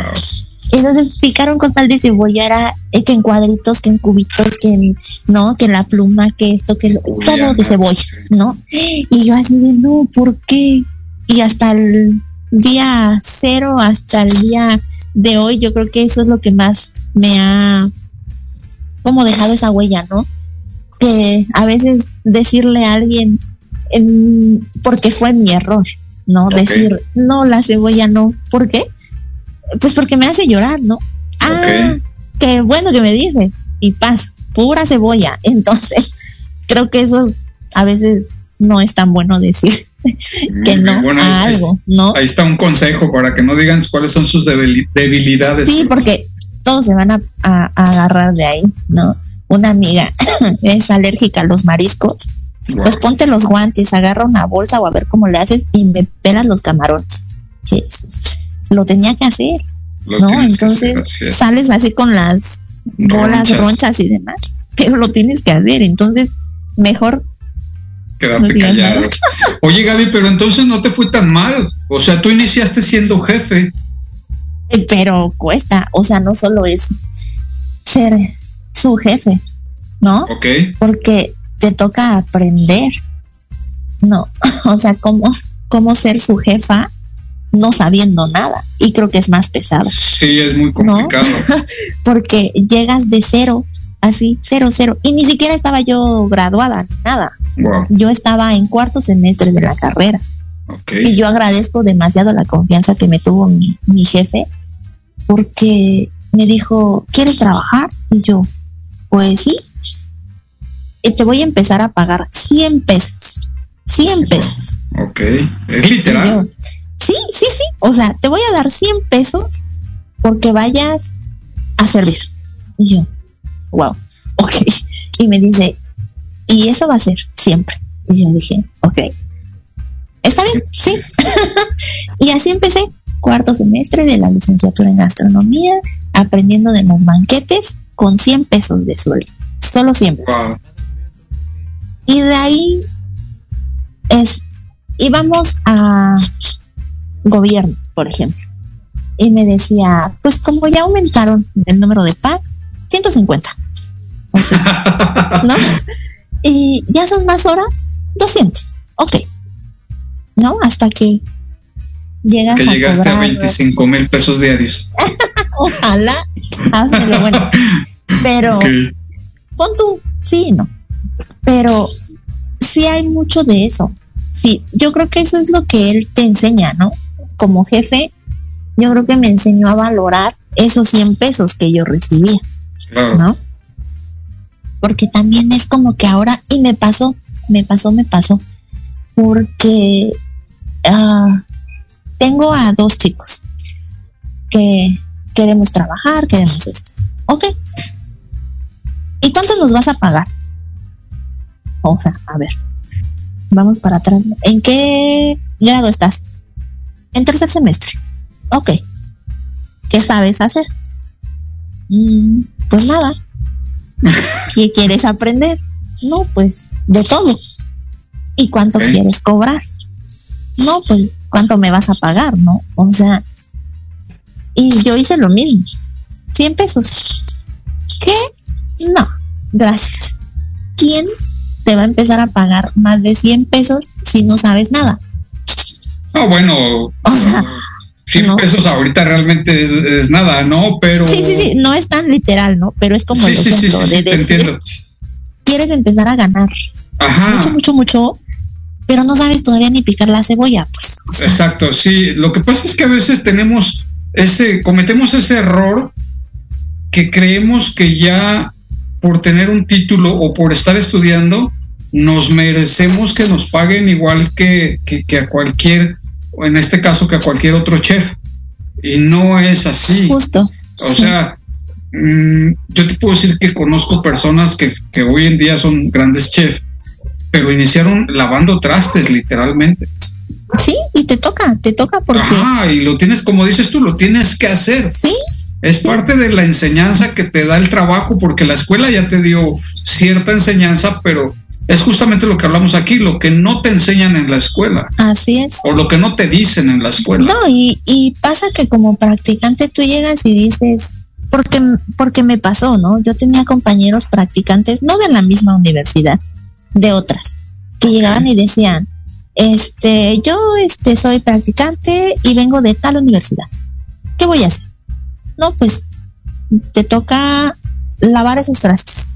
Entonces picar un costal de cebolla era eh, que en cuadritos, que en cubitos, que en, no, que en la pluma, que esto, que lo, Uy, todo de cebolla, sí. ¿no? Y yo así de, no, ¿por qué? Y hasta el día cero, hasta el día de hoy, yo creo que eso es lo que más me ha como dejado esa huella, ¿no? Que a veces decirle a alguien, porque fue mi error, ¿no? Decir, no, la cebolla no. ¿Por qué? Pues porque me hace llorar, ¿no? Ah, qué bueno que me dice. Y paz, pura cebolla. Entonces, creo que eso a veces no es tan bueno decir que no bueno, a ahí- algo, ¿no? Ahí está un consejo para que no digan cuáles son sus debili- debilidades. Sí, porque todos se van a, a- a agarrar de ahí, ¿no? Una amiga es alérgica a los mariscos, pues ponte los guantes, agarra una bolsa o a ver cómo le haces y me pelas los camarones. Jesús. Lo tenía que hacer, Lo ¿no? Entonces hacer, sales así con las bolas Ronchas. ronchas y demás, pero lo tienes que hacer. Entonces, mejor Quedarte callado. Oye, Gaby, pero entonces no te fue tan mal. O sea, tú iniciaste siendo jefe. Eh, pero cuesta, o sea, no solo es ser su jefe, ¿no? Ok. Porque te toca aprender, ¿no? O sea, cómo, cómo ser su jefa no sabiendo nada. Y creo que es más pesado, Sí, es muy complicado. porque llegas de cero, así, cero, cero. Y ni siquiera estaba yo graduada, ni nada. Wow. Yo estaba en cuarto semestre de la carrera. Y yo agradezco demasiado la confianza que me tuvo mi, mi jefe, porque me dijo, ¿quieres trabajar? Y yo, pues sí. Y te voy a empezar a pagar 100 pesos. 100 pesos. Ok. Es literal. Sí, sí, sí. O sea, te voy a dar 100 pesos porque vayas a servir. Y yo, wow, ok. Y me dice, y eso va a ser siempre. Y yo dije, ok, está bien, sí. y así empecé, cuarto semestre de la licenciatura en gastronomía, aprendiendo de los banquetes con 100 pesos de sueldo, solo 100 pesos. Wow. Y de ahí es, íbamos a gobierno, por ejemplo. Y me decía, pues como ya aumentaron el número de packs, 150. O sea, ¿No? Y ya son más horas, 200. Ok. ¿No? Hasta que llegas Que a llegaste a cobrar. 25 mil pesos diarios. Ojalá, hazmelo bueno. Pero Ok. pon tú, sí y no. Pero sí hay mucho de eso. Sí, yo creo que eso es lo que él te enseña, ¿no? Como jefe, yo creo que me enseñó a valorar esos 100 pesos que yo recibía, Claro. ¿no? Porque también es como que ahora, y me pasó, me pasó, me pasó, porque ah, tengo a dos chicos que queremos trabajar, queremos esto. Ok. ¿Y cuánto nos vas a pagar? O sea, a ver, vamos para atrás. ¿En qué grado estás? En tercer semestre. Ok. ¿Qué sabes hacer? Mm, pues nada. ¿Qué quieres aprender? No, pues de todo. ¿Y cuánto quieres cobrar? No, pues cuánto me vas a pagar, ¿no? O sea, y yo hice lo mismo. 100 pesos. ¿Qué? No, gracias. ¿Quién te va a empezar a pagar más de 100 pesos si no sabes nada? No, bueno, O sea, 100 No. pesos ahorita realmente es, es nada, ¿no? Pero. sí, sí, sí, no es tan literal, ¿no? Pero es como Sí, el sí, sí, ejemplo sí, sí, de te decir, entiendo. quieres empezar a ganar Ajá. mucho, mucho, mucho, pero no sabes todavía ni picar la cebolla, pues. o sea, Exacto, sí. Lo que pasa es que a veces tenemos ese, cometemos ese error que creemos que ya por tener un título o por estar estudiando, nos merecemos que nos paguen igual que, que, que a cualquier, o en este caso que a cualquier otro chef. Y no es así. Justo. O sea, mm, yo te puedo decir que conozco personas que, que hoy en día son grandes chefs, pero iniciaron lavando trastes, literalmente. Sí, y te toca, te toca porque Ajá, y lo tienes, como dices tú, lo tienes que hacer. sí, Es parte de la enseñanza que te da el trabajo, porque la escuela ya te dio cierta enseñanza, pero es justamente lo que hablamos aquí, lo que no te enseñan en la escuela. Así es. O lo que no te dicen en la escuela. No, y, y pasa que como practicante tú llegas y dices, porque, porque me pasó, ¿no? Yo tenía compañeros practicantes, no de la misma universidad, de otras, que llegaban y decían, este, yo este soy practicante y vengo de tal universidad. ¿Qué voy a hacer? No, pues te toca lavar esos trastes.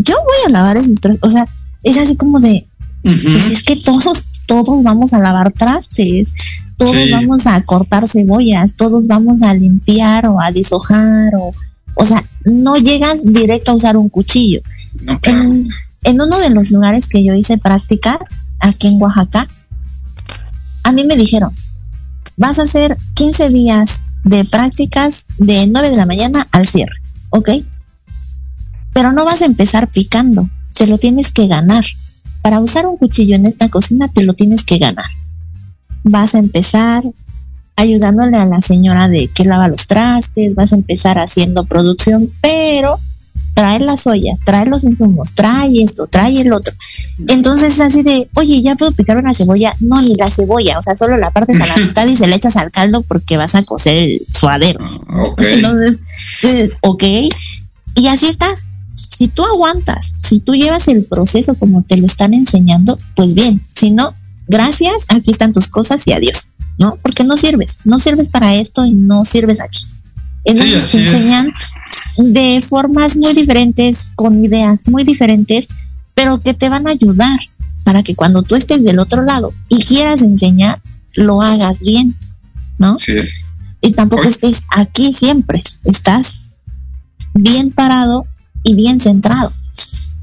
Yo voy a lavar esos trastes. O sea, es así como de, pues es que todos, todos vamos a lavar trastes, todos vamos a cortar cebollas, todos vamos a limpiar o a deshojar o, o sea, no llegas directo a usar un cuchillo. en, en uno de los lugares que yo hice práctica, aquí en Oaxaca, a mí me dijeron, vas a hacer 15 días de prácticas de 9 de la mañana al cierre, ¿ok? Pero no vas a empezar picando, te lo tienes que ganar. Para usar un cuchillo en esta cocina te lo tienes que ganar. Vas a empezar ayudándole a la señora de que lava los trastes, vas a empezar haciendo producción, pero trae las ollas, trae los insumos, trae esto, trae el otro. Entonces es así de, oye, ya puedo picar una cebolla. No, ni la cebolla, o sea, solo la parte de la mitad y se le echas al caldo porque vas a cocer el suadero. Entonces, eh, ok. Y así estás. Si tú aguantas, si tú llevas el proceso como te lo están enseñando, pues bien. Si no, gracias, aquí están tus cosas y adiós. ¿No? Porque no sirves, no sirves para esto y no sirves aquí. Entonces te enseñan de formas muy diferentes, con ideas muy diferentes, pero que te van a ayudar para que cuando tú estés del otro lado y quieras enseñar, lo hagas bien, ¿no? Sí es. Y tampoco estés aquí siempre, estás bien parado y bien centrado.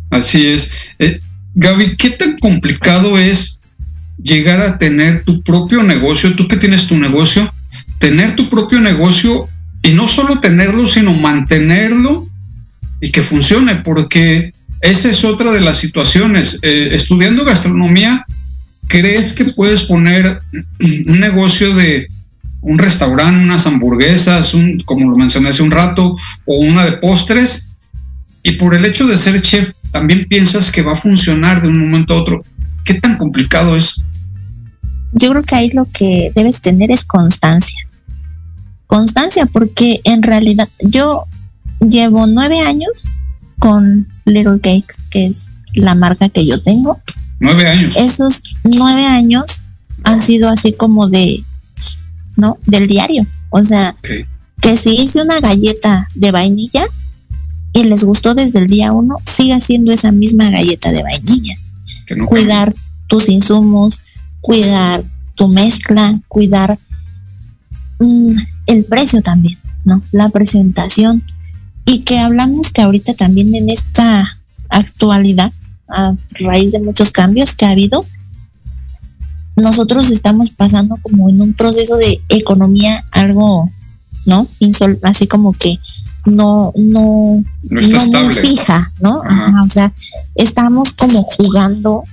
Así es. Eh, Gaby, ¿qué tan complicado es llegar a tener tu propio negocio? Tú que tienes tu negocio, tener tu propio negocio y no solo tenerlo, sino mantenerlo y que funcione, porque esa es otra de las situaciones. Eh, estudiando gastronomía, ¿crees que puedes poner un negocio de un restaurante, unas hamburguesas, un, como lo mencioné hace un rato, o una de postres? Y por el hecho de ser chef, también piensas que va a funcionar de un momento a otro. ¿Qué tan complicado es? Yo creo que ahí lo que debes tener es constancia constancia, porque en realidad yo llevo nueve años con Little Cakes, que es la marca que yo tengo. Nueve años. Esos nueve años han sido así como de, ¿no? Del diario. O sea, que si hice una galleta de vainilla y les gustó desde el día uno, siga siendo esa misma galleta de vainilla. cuidar tus insumos, cuidar tu mezcla, cuidar mm, el precio también, ¿no? La presentación. Y que hablamos que ahorita también en esta actualidad, a raíz de muchos cambios que ha habido, nosotros estamos pasando como en un proceso de economía algo, ¿no? Insol así como que no, no, no, fija, ¿no? o sea, estamos como jugando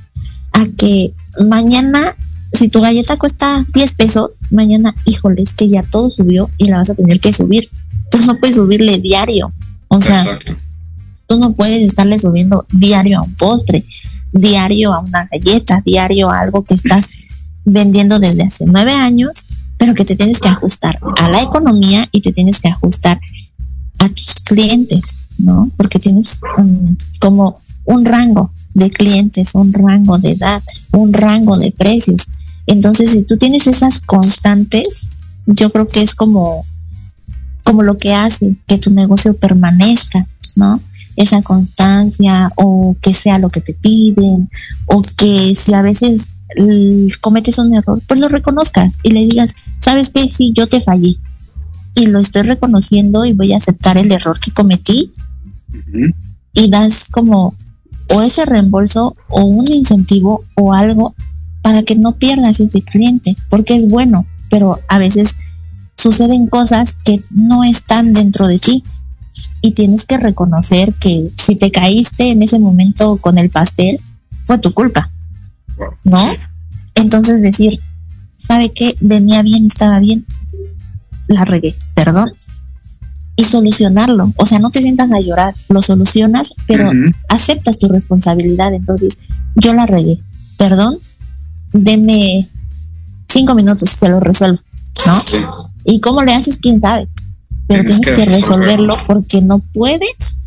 a que mañana si tu galleta cuesta 10 pesos, mañana, híjole, es que ya todo subió y la vas a tener que subir. Tú no puedes subirle diario. O sea, tú no puedes estarle subiendo diario a un postre, diario a una galleta, diario a algo que estás vendiendo desde hace nueve años, pero que te tienes que ajustar a la economía y te tienes que ajustar a tus clientes, ¿no? Porque tienes como un rango de clientes, un rango de edad, un rango de precios. Entonces, si tú tienes esas constantes, yo creo que es como, como lo que hace que tu negocio permanezca, ¿no? Esa constancia o que sea lo que te piden o que si a veces cometes un error, pues lo reconozcas y le digas, ¿sabes qué? Sí, yo te fallé. Y lo estoy reconociendo y voy a aceptar el error que cometí. Y das como o ese reembolso o un incentivo o algo para que no pierdas ese cliente, porque es bueno, pero a veces suceden cosas que no están dentro de ti. Y tienes que reconocer que si te caíste en ese momento con el pastel, fue tu culpa, ¿no? Entonces decir, ¿sabe qué? Venía bien, estaba bien, la regué, perdón. y solucionarlo. O sea, no te sientas a llorar, lo solucionas, pero aceptas tu responsabilidad. Entonces, yo la regué. Perdón, deme cinco minutos, se lo resuelvo, ¿no? ¿Y cómo le haces? ¿Quién sabe? Pero tienes, que, resolverlo porque no puedes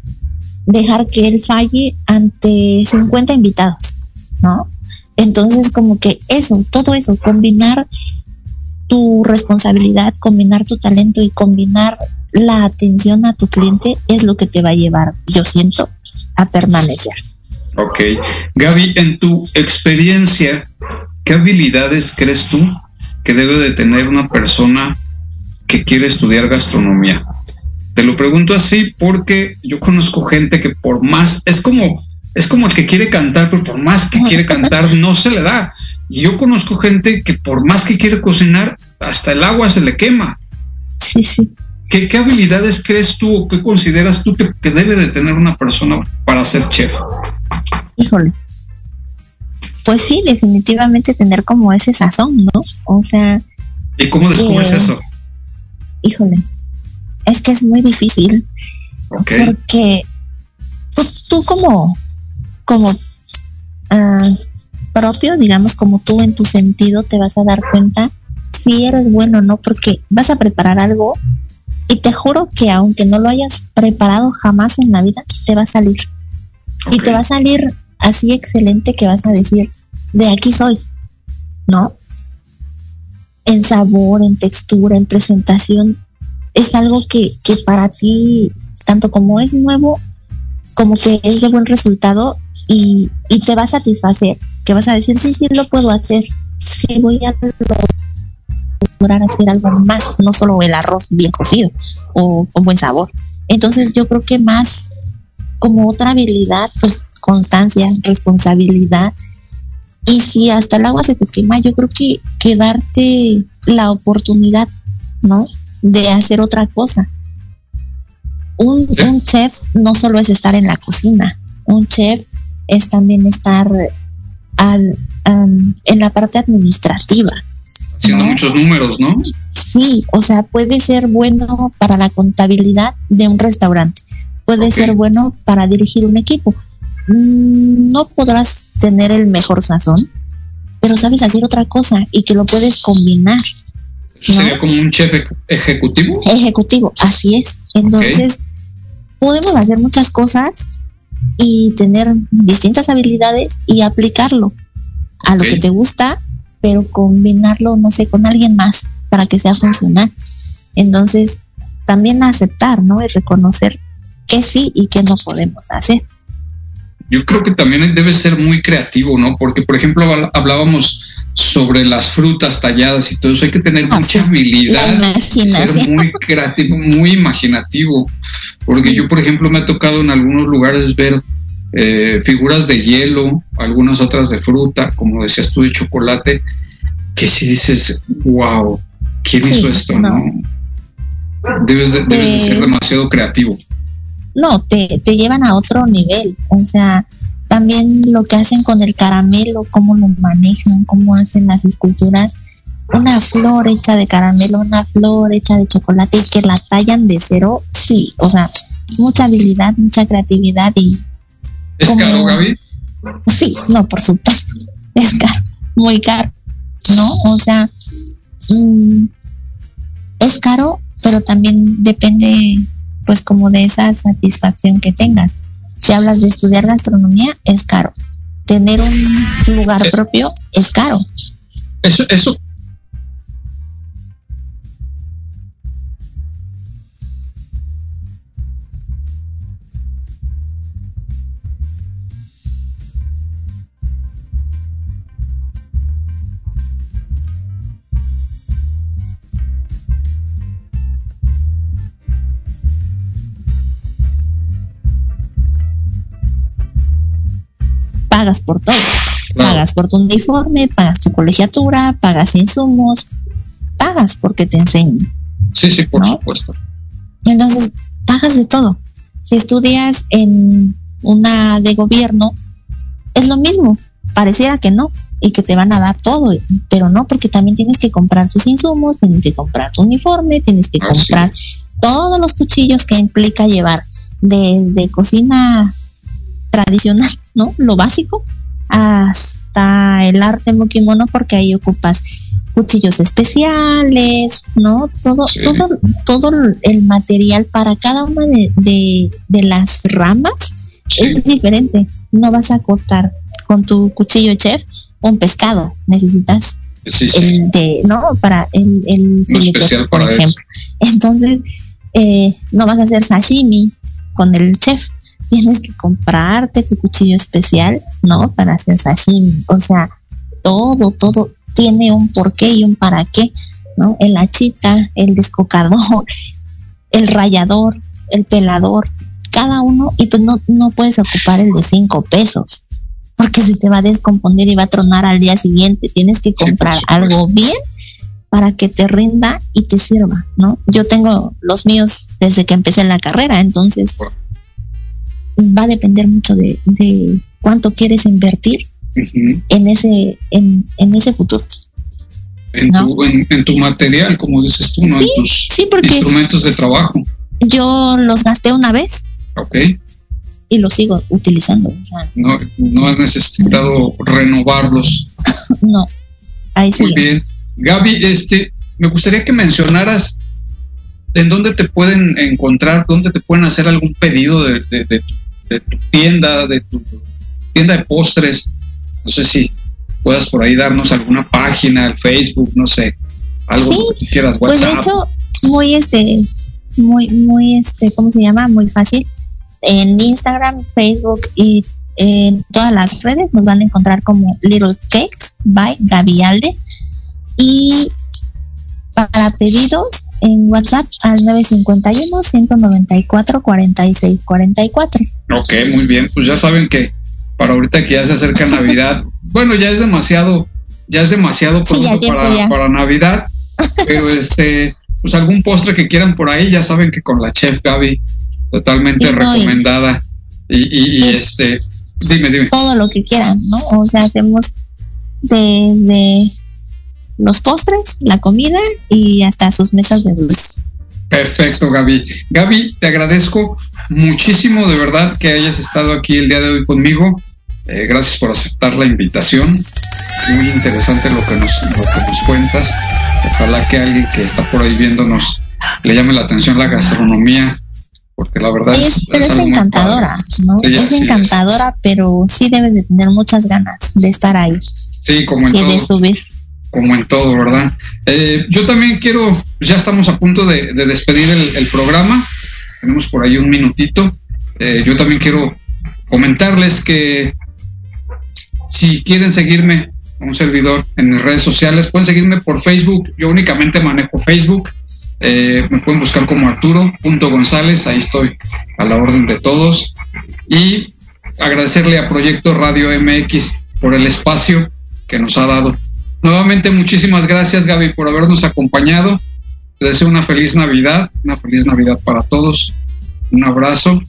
dejar que él falle ante 50 invitados, ¿no? Entonces, como que eso, todo eso, combinar tu responsabilidad, combinar tu talento y combinar la atención a tu cliente es lo que te va a llevar, yo siento, a permanecer. Ok. Gaby, en tu experiencia, ¿qué habilidades crees tú que debe de tener una persona que quiere estudiar gastronomía? Te lo pregunto así porque yo conozco gente que por más, es como, es como el que quiere cantar, pero por más que quiere cantar no se le da. Y yo conozco gente que por más que quiere cocinar, hasta el agua se le quema. Sí, sí. ¿Qué, habilidades crees tú o qué consideras tú que, debe de tener una persona para ser chef? Híjole. Pues sí, definitivamente tener como ese sazón, ¿no? O sea... ¿Y cómo descubres eh, eso? Híjole, es que es muy difícil. Porque tú, como, como ah, propio, digamos, como tú en tu sentido, te vas a dar cuenta si eres bueno o no, porque vas a preparar algo y te juro que aunque no lo hayas preparado jamás en la vida, te va a salir. Y te va a salir así excelente que vas a decir, de aquí soy, ¿no? En sabor, en textura, en presentación, es algo que, que para ti, tanto como es nuevo, como que es de buen resultado y, y te va a satisfacer, que vas a decir, sí, sí, lo puedo hacer, sí, voy a lograr hacer algo más, no solo el arroz bien cocido o con buen sabor. Entonces yo creo que más como otra habilidad, pues constancia, responsabilidad. Y si hasta el agua se te quema, yo creo que, que darte la oportunidad, ¿no? De hacer otra cosa. Un, un chef no solo es estar en la cocina, un chef es también estar al, en la parte administrativa, haciendo muchos números, ¿no? Sí, o sea, puede ser bueno para la contabilidad de un restaurante, puede ser bueno para dirigir un equipo. Mm, no podrás tener el mejor sazón, pero sabes hacer otra cosa y que lo puedes combinar. ¿Sería como un chef ejecutivo? Ejecutivo, así es. Entonces, podemos hacer muchas cosas y tener distintas habilidades y aplicarlo a lo que te gusta pero combinarlo, no sé, con alguien más para que sea funcional. Entonces, también aceptar, ¿no? Y reconocer que sí y que no podemos hacer. Yo creo que también debe ser muy creativo, ¿no? Porque, por ejemplo, hablábamos sobre las frutas talladas y todo eso, hay que tener ah, mucha habilidad, ser muy creativo, muy imaginativo, porque yo, por ejemplo, me ha tocado en algunos lugares ver eh, figuras de hielo, algunas otras de fruta, como decías tú, de chocolate, que si dices, wow, ¿quién hizo esto? No. Debes, de, ser demasiado creativo. No, te, te llevan a otro nivel. O sea, también lo que hacen con el caramelo, cómo lo manejan, cómo hacen las esculturas. Una flor hecha de caramelo, una flor hecha de chocolate y que la tallan de cero, sí, o sea, mucha habilidad, mucha creatividad y ¿Es caro, Gaby? Sí, no, por supuesto. Es caro, muy caro, ¿no? O sea, mm, es caro, pero también depende, pues, como de esa satisfacción que tengan. Si hablas de estudiar gastronomía, es caro. Tener un lugar eh. propio es caro. Eso, eso pagas por todo. Pagas por tu uniforme, pagas tu colegiatura, pagas insumos, pagas porque te enseñen. Sí, sí, por supuesto. Entonces, pagas de todo. Si estudias en una de gobierno, es lo mismo. Pareciera que no, y que te van a dar todo, pero no, porque también tienes que comprar tus insumos, tienes que comprar tu uniforme, tienes que ah, comprar todos los cuchillos que implica llevar, desde cocina tradicional, ¿no? Lo básico, hasta el arte mukimono, porque ahí ocupas cuchillos especiales, ¿no? Todo, todo, todo el material para cada una de, las ramas es diferente. No vas a cortar con tu cuchillo chef un pescado, necesitas el de, ¿no? Para el, el por ejemplo. Entonces, eh, no vas a hacer sashimi con el chef, tienes que comprarte tu cuchillo especial, ¿no? Para hacer sashimi. O sea, todo, todo tiene un porqué y un para qué, ¿no? El hachita, el descocador, el rayador, el pelador, cada uno, y pues no, no puedes ocupar el de cinco pesos, porque se te va a descomponer y va a tronar al día siguiente. Tienes que comprar algo bien para que te rinda y te sirva, ¿no? Yo tengo los míos desde que empecé la carrera, entonces va a depender mucho de, cuánto quieres invertir en ese en, ese futuro. En, tu, en, tu material, como dices tú, ¿no? en tus instrumentos de trabajo. Yo los gasté una vez. Ok. Y los sigo utilizando. no, no has necesitado renovarlos. no. Ahí sí. Muy bien. Gaby, este, me gustaría que mencionaras en dónde te pueden encontrar, dónde te pueden hacer algún pedido de, de, de, de tu tienda, de tu tienda de postres. No sé si puedas por ahí darnos alguna página, el Facebook, no sé, algo que quieras, WhatsApp. Pues de hecho, muy este, muy, muy este, ¿cómo se llama? Muy fácil. En Instagram, Facebook y en todas las redes nos van a encontrar como Little Cakes by Gabialde. Y para pedidos en WhatsApp al 951-194-4644. Ok, muy bien. Pues ya saben que para ahorita que ya se acerca Navidad, bueno, ya es demasiado, ya es demasiado pronto para, para Navidad, pero este, pues algún postre que quieran por ahí, ya saben que con la chef Gaby, totalmente recomendada. Y, y, este, dime, dime. Todo lo que quieran, ¿no? O sea, hacemos desde los postres, la comida y hasta sus mesas de dulce. Perfecto, Gaby. Gaby, te agradezco muchísimo de verdad que hayas estado aquí el día de hoy conmigo. Eh, gracias por aceptar la invitación. Muy interesante lo que, nos, lo que nos cuentas. Ojalá que alguien que está por ahí viéndonos le llame la atención la gastronomía, porque la verdad es, pero es, encantadora, ¿no? es encantadora, pero sí debes de tener muchas ganas de estar ahí. Sí, como en todo como en todo, ¿verdad? Eh, yo también quiero, ya estamos a punto de, despedir el, programa, tenemos por ahí un minutito. Eh, yo también quiero comentarles que si quieren seguirme un servidor en mis redes sociales, pueden seguirme por Facebook. Yo únicamente manejo Facebook. Eh, me pueden buscar como Arturo.gonzález, ahí estoy a la orden de todos. Y agradecerle a Proyecto Radio MX por el espacio que nos ha dado. Nuevamente, muchísimas gracias, Gaby, por habernos acompañado. Te deseo una feliz Navidad, una feliz Navidad para todos. Un abrazo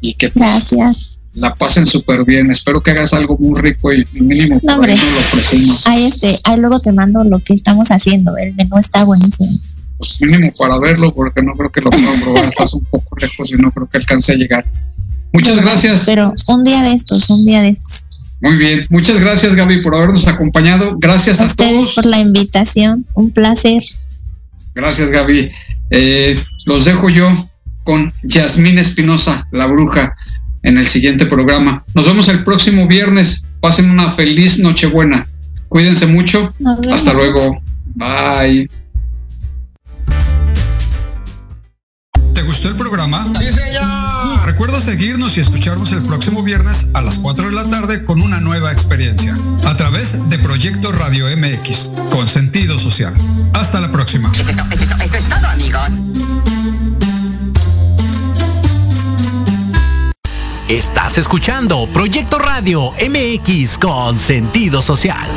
y que pues, la pasen súper bien. Espero que hagas algo muy rico y mínimo no, hombre. lo Ahí, este, ahí luego te mando lo que estamos haciendo. El menú está buenísimo. Pues mínimo para verlo, porque no creo que lo puedan probar. Estás un poco lejos y no creo que alcance a llegar. Muchas gracias. Pero un día de estos, un día de estos. Muy bien, muchas gracias Gaby por habernos acompañado. Gracias a, todos por la invitación, un placer. Gracias Gaby. Eh, los dejo yo con Yasmín Espinosa, la bruja, en el siguiente programa. Nos vemos el próximo viernes. Pasen una feliz Nochebuena. Cuídense mucho. Hasta luego. Bye. ¿Te gustó el programa? Recuerda seguirnos y escucharnos el próximo viernes a las 4 de la tarde con una nueva experiencia a través de Proyecto Radio MX con sentido social. Hasta la próxima. Estás escuchando Proyecto Radio MX con sentido social.